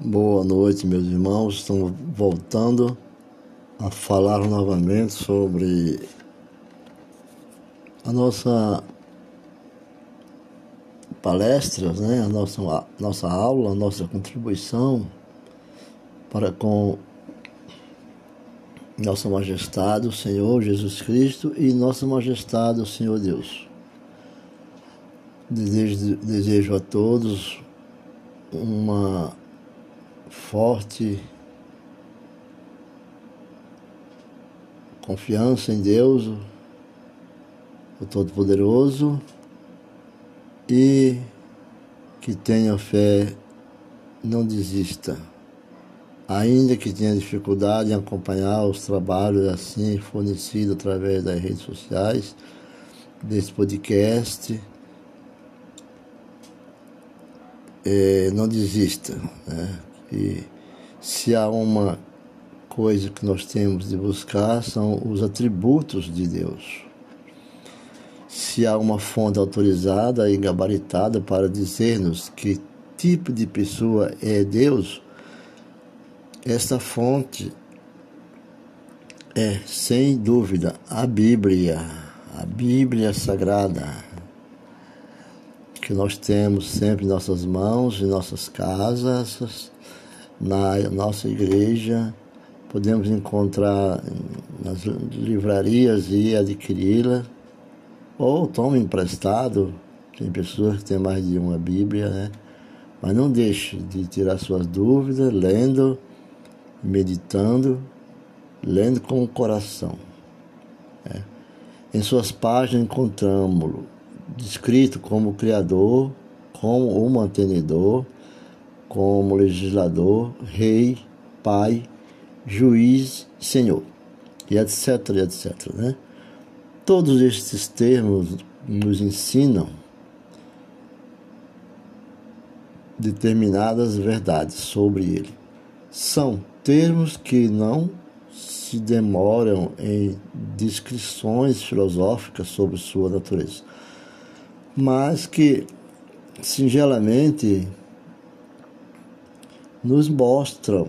Boa noite, meus irmãos. Estamos voltando a falar novamente sobre a nossa palestra, né? a nossa, a nossa aula, a nossa contribuição para com Nossa Majestade, o Senhor Jesus Cristo e Nossa Majestade, o Senhor Deus. Desejo, desejo a todos uma forte confiança em Deus, o Todo-Poderoso, e que tenha fé, não desista. Ainda que tenha dificuldade em acompanhar os trabalhos assim fornecidos através das redes sociais, desse podcast, é, não desista. Né? E se há uma coisa que nós temos de buscar são os atributos de Deus. Se há uma fonte autorizada e gabaritada para dizer-nos que tipo de pessoa é Deus, esta fonte é, sem dúvida, a Bíblia, a Bíblia Sagrada, que nós temos sempre em nossas mãos, em nossas casas, na nossa igreja, podemos encontrar nas livrarias e adquiri-la, ou tome emprestado, tem pessoas que têm mais de uma Bíblia, né? Mas não deixe de tirar suas dúvidas, lendo, meditando, lendo com o coração. Né? Em suas páginas encontramos-lo descrito como Criador, como o mantenedor, como legislador, rei, pai, juiz, senhor, e etc, etc. Né? Todos estes termos nos ensinam determinadas verdades sobre ele. São termos que não se demoram em descrições filosóficas sobre sua natureza, mas que singelamente nos mostram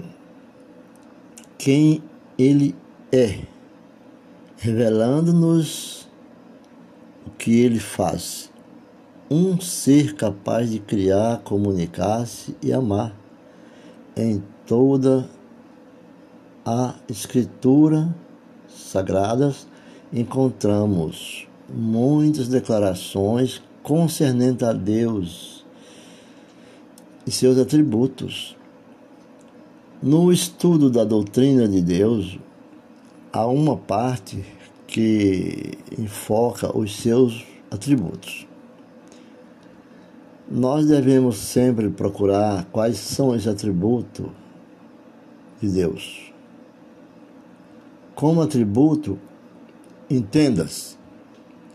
quem Ele é, revelando-nos o que Ele faz. Um ser capaz de criar, comunicar-se e amar. Em toda a Escritura sagradas encontramos muitas declarações concernentes a Deus e seus atributos. No estudo da doutrina de Deus, há uma parte que enfoca os seus atributos. Nós devemos sempre procurar quais são os atributos de Deus. Como atributo, entendas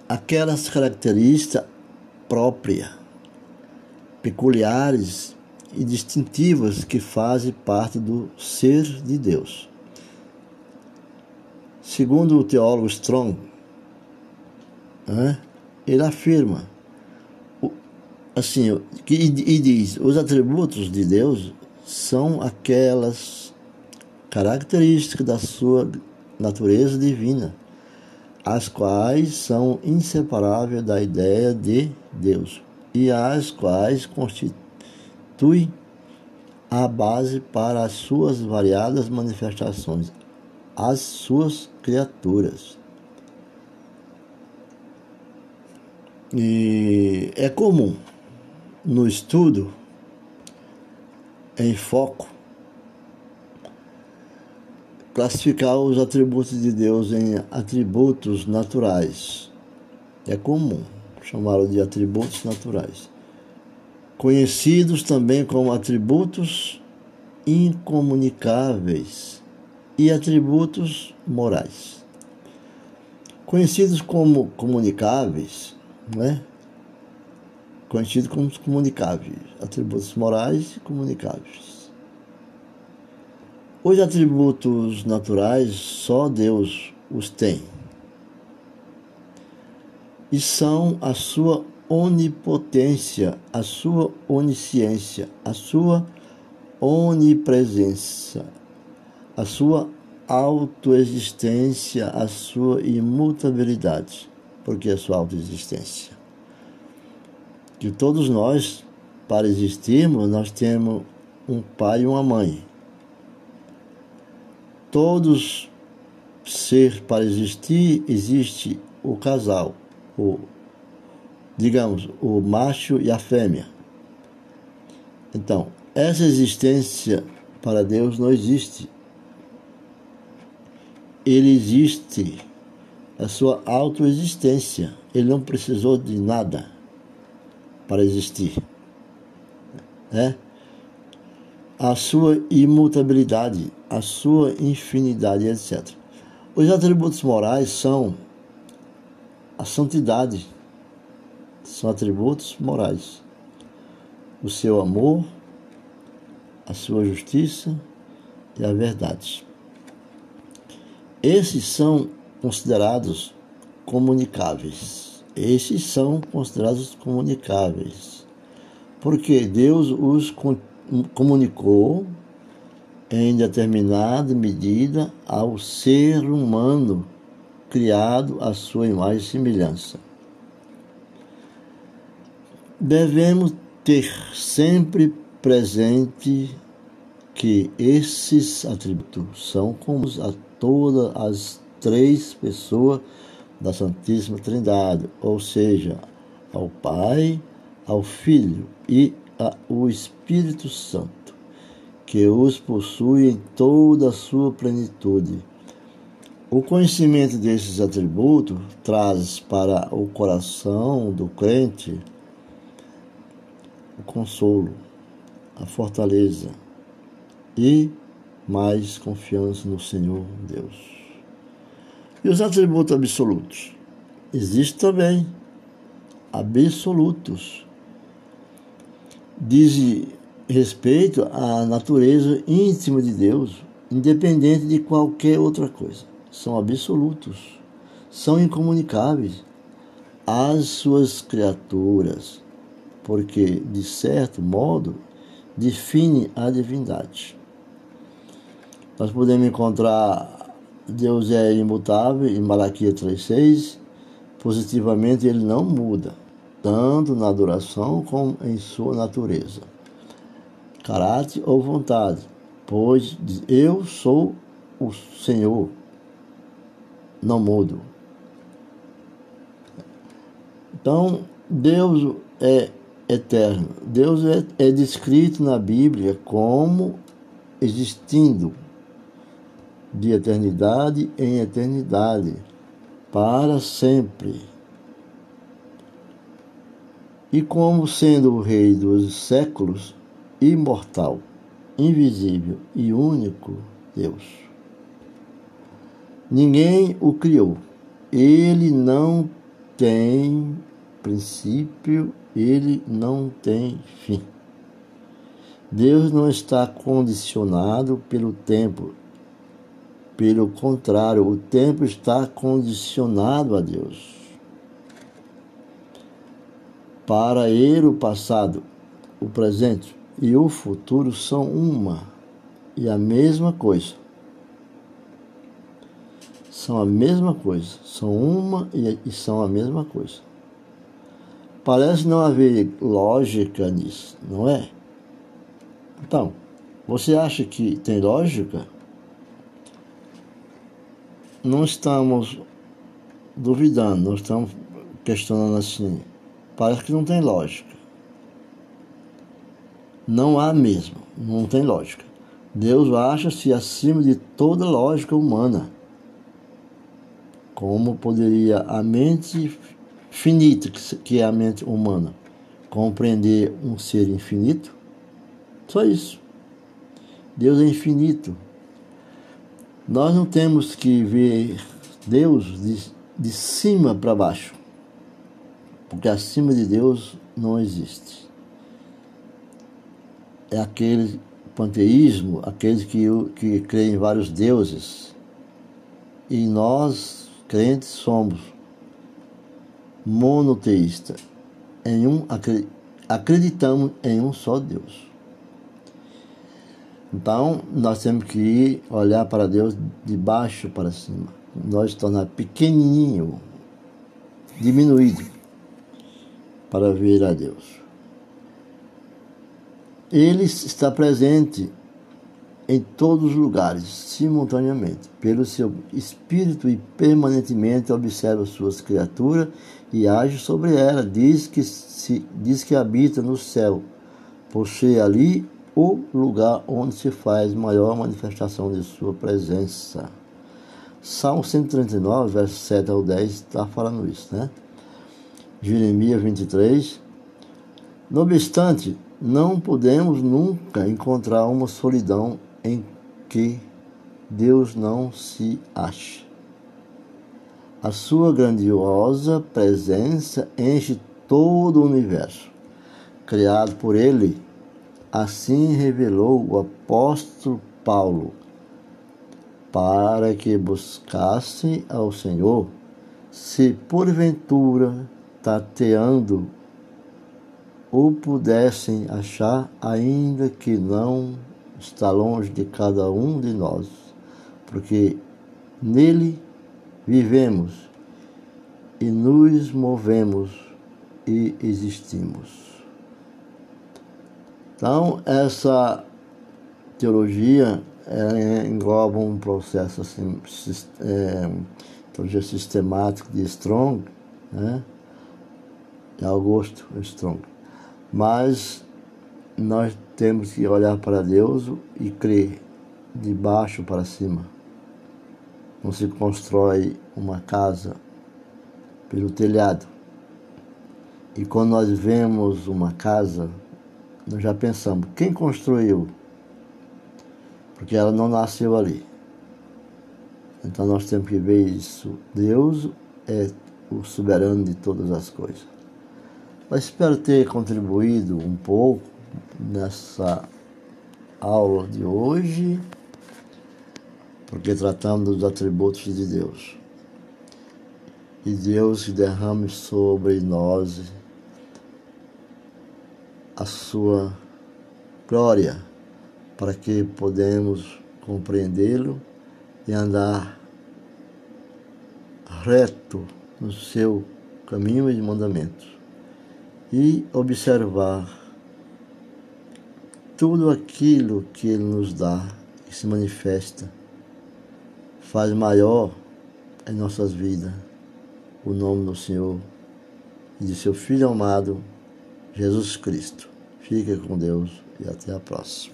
aquelas características próprias, peculiares e distintivas que fazem parte do ser de Deus. Segundo o teólogo Strong, né, ele afirma assim que, e diz os atributos de Deus são aquelas características da sua natureza divina, as quais são inseparáveis da ideia de Deus e as quais constituem constitui a base para as suas variadas manifestações, as suas criaturas. E é comum no estudo em foco classificar os atributos de Deus em atributos naturais. É comum chamá-lo de atributos naturais conhecidos também como atributos incomunicáveis e atributos morais. Conhecidos como comunicáveis, né? Conhecidos como comunicáveis, atributos morais e comunicáveis. Os atributos naturais só Deus os tem. E são a sua onipotência, a sua onisciência, a sua onipresença, a sua autoexistência, a sua imutabilidade. Porque a sua autoexistência? Que todos nós, para existirmos, nós temos um pai e uma mãe. Todos ser para existir, existe o casal, o digamos, o macho e a fêmea. Então, essa existência para Deus não existe. Ele existe a sua autoexistência. Ele não precisou de nada para existir. É? A sua imutabilidade, a sua infinidade, etc. Os atributos morais são a santidade, são atributos morais. O seu amor, a sua justiça e a verdade. Esses são considerados comunicáveis. Esses são considerados comunicáveis. Porque Deus os comunicou em determinada medida ao ser humano criado à sua imagem e semelhança devemos ter sempre presente que esses atributos são comuns a todas as três pessoas da Santíssima Trindade, ou seja, ao Pai, ao Filho e ao Espírito Santo, que os possui em toda a sua plenitude. O conhecimento desses atributos traz para o coração do crente o consolo, a fortaleza e mais confiança no Senhor Deus. E os atributos absolutos? Existem também absolutos. Diz respeito à natureza íntima de Deus, independente de qualquer outra coisa. São absolutos, são incomunicáveis às suas criaturas porque, de certo modo, define a divindade. Nós podemos encontrar Deus é imutável em Malaquias 3,6. Positivamente, ele não muda, tanto na adoração como em sua natureza, caráter ou vontade, pois eu sou o Senhor, não mudo. Então, Deus é eterno. Deus é, é descrito na Bíblia como existindo de eternidade em eternidade, para sempre. E como sendo o Rei dos séculos, imortal, invisível e único Deus. Ninguém o criou. Ele não tem princípio ele não tem fim. Deus não está condicionado pelo tempo. Pelo contrário, o tempo está condicionado a Deus. Para ele, o passado, o presente e o futuro são uma e a mesma coisa. São a mesma coisa. São uma e são a mesma coisa. Parece não haver lógica nisso, não é? Então, você acha que tem lógica? Não estamos duvidando, não estamos questionando assim. Parece que não tem lógica. Não há mesmo, não tem lógica. Deus acha-se acima de toda lógica humana. Como poderia a mente finito, que é a mente humana. Compreender um ser infinito, só isso. Deus é infinito. Nós não temos que ver Deus de, de cima para baixo, porque acima de Deus não existe. É aquele panteísmo, aqueles que, que creem em vários deuses. E nós, crentes, somos monoteísta. Em um, acreditamos em um só Deus. Então, nós temos que olhar para Deus de baixo para cima. Nós tornar pequenininho, diminuído, para ver a Deus. Ele está presente em todos os lugares, simultaneamente, pelo seu espírito e permanentemente observa suas criaturas e age sobre elas. Diz que, se, diz que habita no céu, possui ali o lugar onde se faz maior manifestação de sua presença. Salmo 139, verso 7 ao 10, está falando isso, né? Jeremias 23. No obstante, não podemos nunca encontrar uma solidão em que Deus não se ache. A sua grandiosa presença enche todo o universo, criado por Ele Assim revelou o apóstolo Paulo, para que buscasse ao Senhor, se porventura tateando o pudessem achar, ainda que não está longe de cada um de nós, porque nele vivemos e nos movemos e existimos. Então, essa teologia engloba um processo assim, é, teologia sistemática de Strong, né? de Augusto Strong. Mas nós temos que olhar para Deus e crer de baixo para cima. Não se constrói uma casa pelo telhado. E quando nós vemos uma casa, nós já pensamos, quem construiu? Porque ela não nasceu ali. Então nós temos que ver isso. Deus é o soberano de todas as coisas. Mas espero ter contribuído um pouco nessa aula de hoje, porque tratamos dos atributos de Deus. E Deus derrame sobre nós a sua glória, para que podemos compreendê-lo e andar reto no seu caminho e mandamentos e observar tudo aquilo que ele nos dá e se manifesta faz maior em nossas vidas o nome do Senhor e de seu Filho amado Jesus Cristo. Fique com Deus e até a próxima.